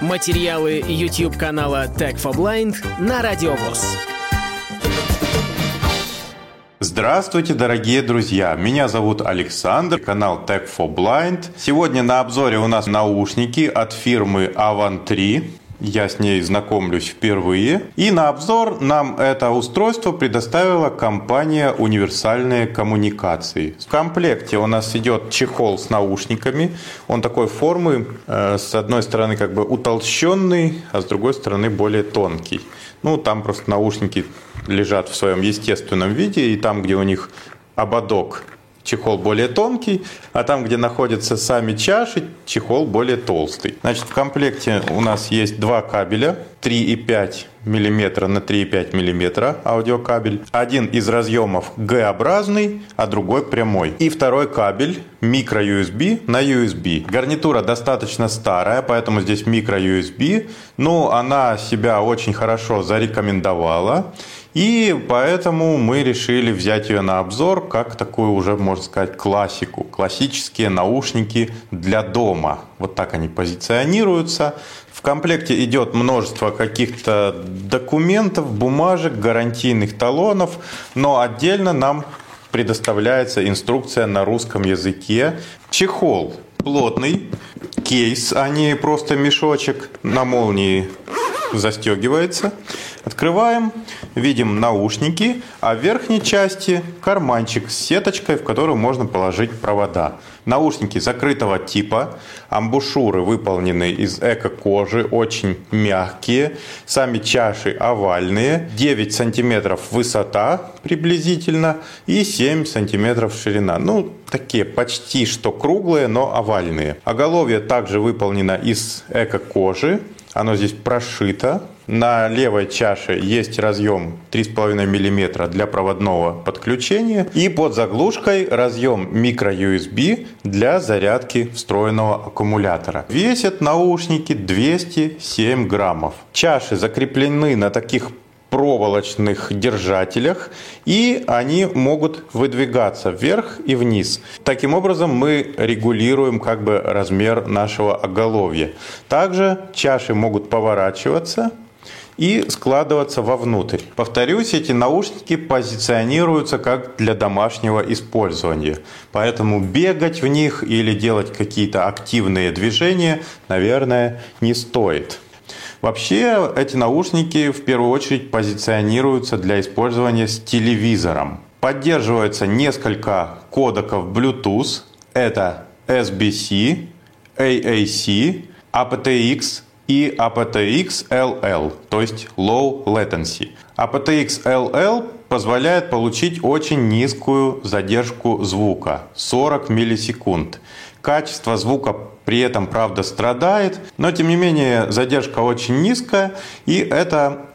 Материалы YouTube канала Tech for Blind на Радиовоз. Здравствуйте, дорогие друзья! Меня зовут Александр, канал Tech for Blind. Сегодня на обзоре у нас наушники от фирмы Avan3. Я с ней знакомлюсь впервые. И на обзор нам это устройство предоставила компания «Универсальные коммуникации». В комплекте у нас идет чехол с наушниками. Он такой формы, э, с одной стороны как бы утолщенный, а с другой стороны более тонкий. Ну, там просто наушники лежат в своем естественном виде, и там, где у них ободок чехол более тонкий, а там, где находятся сами чаши, чехол более толстый. Значит, в комплекте у нас есть два кабеля 3,5 мм на 3,5 мм аудиокабель. Один из разъемов G-образный, а другой прямой. И второй кабель микро-USB на USB. Гарнитура достаточно старая, поэтому здесь микро-USB. Но она себя очень хорошо зарекомендовала. И поэтому мы решили взять ее на обзор как такую уже, можно сказать, классику. Классические наушники для дома. Вот так они позиционируются. В комплекте идет множество каких-то документов, бумажек, гарантийных талонов, но отдельно нам предоставляется инструкция на русском языке. Чехол плотный, кейс, а не просто мешочек на молнии застегивается. Открываем, видим наушники, а в верхней части карманчик с сеточкой, в которую можно положить провода. Наушники закрытого типа, амбушюры выполнены из эко-кожи, очень мягкие, сами чаши овальные, 9 сантиметров высота приблизительно и 7 сантиметров ширина. Ну, такие почти что круглые, но овальные. Оголовье также выполнено из эко-кожи, оно здесь прошито. На левой чаше есть разъем 3,5 мм для проводного подключения. И под заглушкой разъем micro-USB для зарядки встроенного аккумулятора. Весят наушники 207 граммов. Чаши закреплены на таких проволочных держателях, и они могут выдвигаться вверх и вниз. Таким образом мы регулируем как бы размер нашего оголовья. Также чаши могут поворачиваться и складываться вовнутрь. Повторюсь, эти наушники позиционируются как для домашнего использования. Поэтому бегать в них или делать какие-то активные движения, наверное, не стоит. Вообще эти наушники в первую очередь позиционируются для использования с телевизором. Поддерживается несколько кодеков Bluetooth. Это SBC, AAC, aptX и aptX LL, то есть Low Latency. aptX LL позволяет получить очень низкую задержку звука – 40 миллисекунд. Качество звука при этом, правда, страдает, но тем не менее задержка очень низкая, и это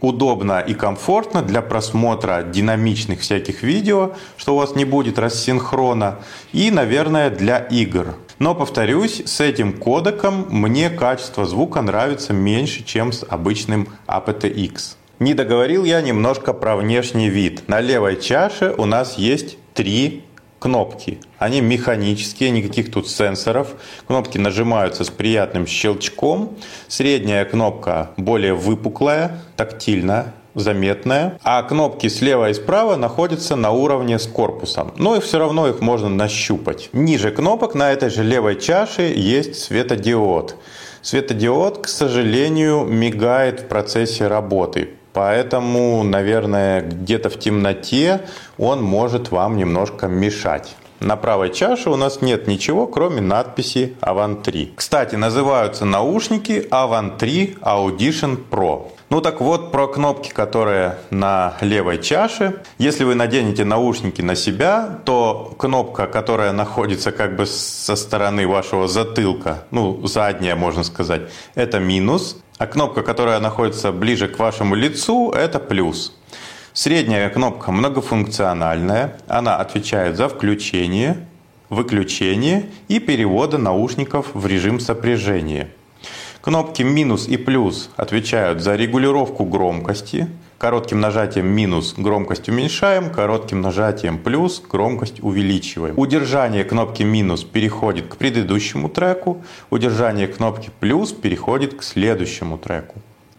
удобно и комфортно для просмотра динамичных всяких видео, что у вас не будет рассинхрона, и, наверное, для игр. Но, повторюсь, с этим кодеком мне качество звука нравится меньше, чем с обычным aptX. Не договорил я немножко про внешний вид. На левой чаше у нас есть три кнопки. Они механические, никаких тут сенсоров. Кнопки нажимаются с приятным щелчком. Средняя кнопка более выпуклая, тактильная, заметная, а кнопки слева и справа находятся на уровне с корпусом. Но и все равно их можно нащупать. Ниже кнопок на этой же левой чаше есть светодиод. Светодиод, к сожалению, мигает в процессе работы. Поэтому, наверное, где-то в темноте он может вам немножко мешать. На правой чаше у нас нет ничего, кроме надписи Avant 3. Кстати, называются наушники Avant 3 Audition Pro. Ну так вот, про кнопки, которые на левой чаше. Если вы наденете наушники на себя, то кнопка, которая находится как бы со стороны вашего затылка, ну, задняя, можно сказать, это минус. А кнопка, которая находится ближе к вашему лицу, это плюс. Средняя кнопка многофункциональная. Она отвечает за включение, выключение и перевода наушников в режим сопряжения. Кнопки минус и плюс отвечают за регулировку громкости, Коротким нажатием минус громкость уменьшаем, коротким нажатием плюс громкость увеличиваем. Удержание кнопки минус переходит к предыдущему треку, удержание кнопки плюс переходит к следующему треку.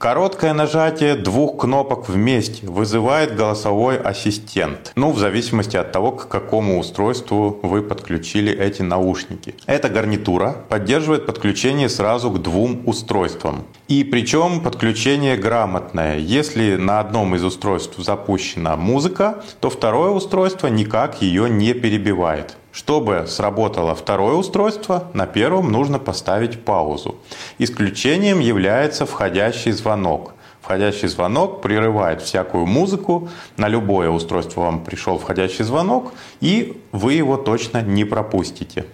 Короткое нажатие двух кнопок вместе вызывает голосовой ассистент. Ну, в зависимости от того, к какому устройству вы подключили эти наушники. Эта гарнитура поддерживает подключение сразу к двум устройствам. И причем подключение грамотное. Если на одном из устройств запущена музыка, то второе устройство никак ее не перебивает. Чтобы сработало второе устройство, на первом нужно поставить паузу. Исключением является входящий звонок. Входящий звонок прерывает всякую музыку. На любое устройство вам пришел входящий звонок, и вы его точно не пропустите.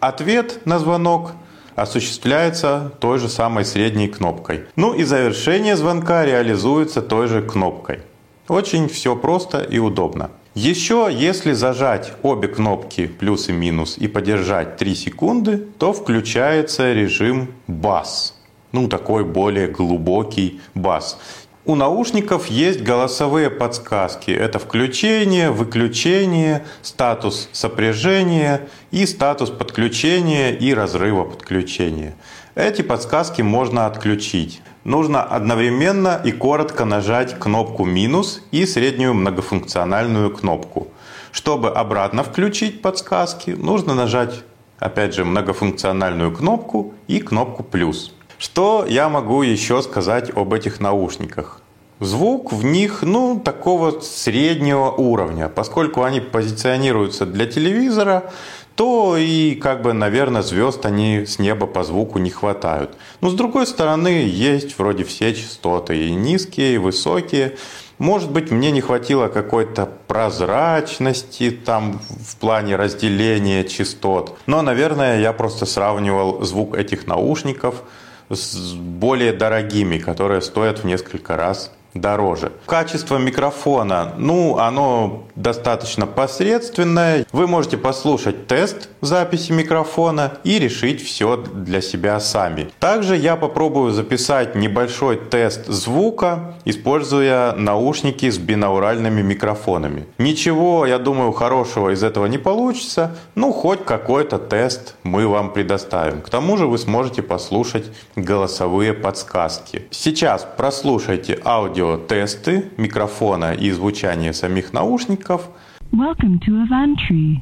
Ответ на звонок осуществляется той же самой средней кнопкой. Ну и завершение звонка реализуется той же кнопкой. Очень все просто и удобно. Еще если зажать обе кнопки плюс и минус и подержать 3 секунды, то включается режим бас. Ну, такой более глубокий бас. У наушников есть голосовые подсказки. Это включение, выключение, статус сопряжения и статус подключения и разрыва подключения. Эти подсказки можно отключить нужно одновременно и коротко нажать кнопку «минус» и среднюю многофункциональную кнопку. Чтобы обратно включить подсказки, нужно нажать, опять же, многофункциональную кнопку и кнопку «плюс». Что я могу еще сказать об этих наушниках? Звук в них, ну, такого среднего уровня. Поскольку они позиционируются для телевизора, то и, как бы, наверное, звезд они с неба по звуку не хватают. Но, с другой стороны, есть вроде все частоты, и низкие, и высокие. Может быть, мне не хватило какой-то прозрачности там в плане разделения частот. Но, наверное, я просто сравнивал звук этих наушников с более дорогими, которые стоят в несколько раз дороже. Качество микрофона, ну, оно достаточно посредственное. Вы можете послушать тест записи микрофона и решить все для себя сами. Также я попробую записать небольшой тест звука, используя наушники с бинауральными микрофонами. Ничего, я думаю, хорошего из этого не получится, ну, хоть какой-то тест мы вам предоставим. К тому же вы сможете послушать голосовые подсказки. Сейчас прослушайте аудио аудиотесты микрофона и звучания самих наушников. Welcome to Avantry.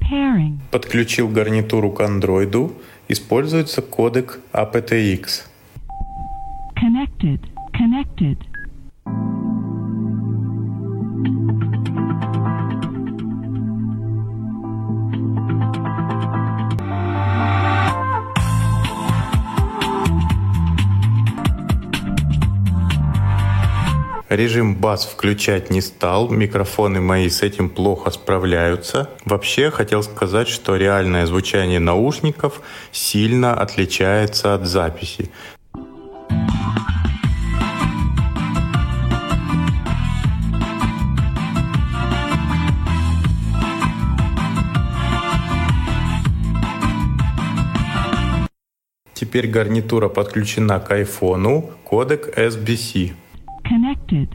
Pairing. Подключил гарнитуру к андроиду. Используется кодек aptX. Connected. Connected. Режим бас включать не стал, микрофоны мои с этим плохо справляются. Вообще хотел сказать, что реальное звучание наушников сильно отличается от записи. Теперь гарнитура подключена к айфону, кодек SBC. Connected.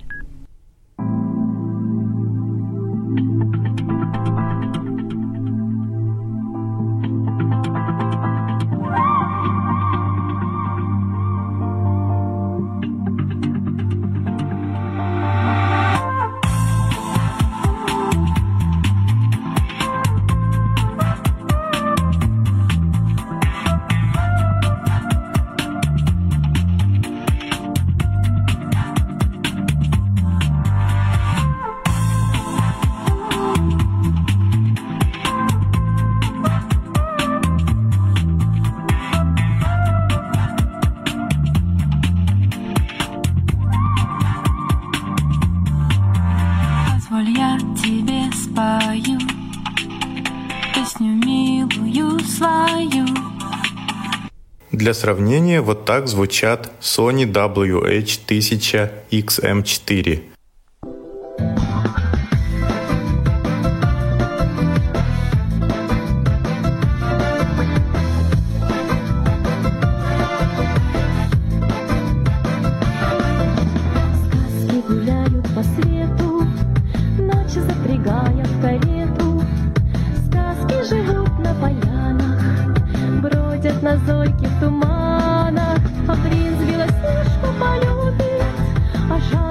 Для сравнения, вот так звучат Sony WH-1000XM4.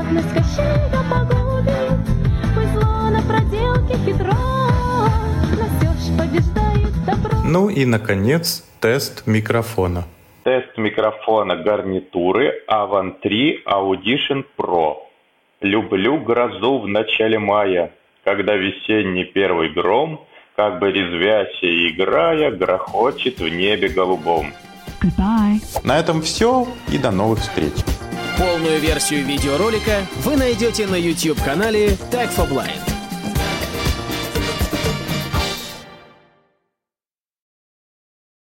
Юность Кощея погубит, пусть зло на проделке хитро, но все ж побеждает добро. Ну и, наконец, тест микрофона. Тест микрофона гарнитуры Avan 3 Audition Pro. Люблю грозу в начале мая, когда весенний первый гром, как бы резвясь и играя, грохочет в небе голубом. Goodbye. На этом все и до новых встреч. Полную версию видеоролика вы найдете на YouTube-канале Tag for Blind.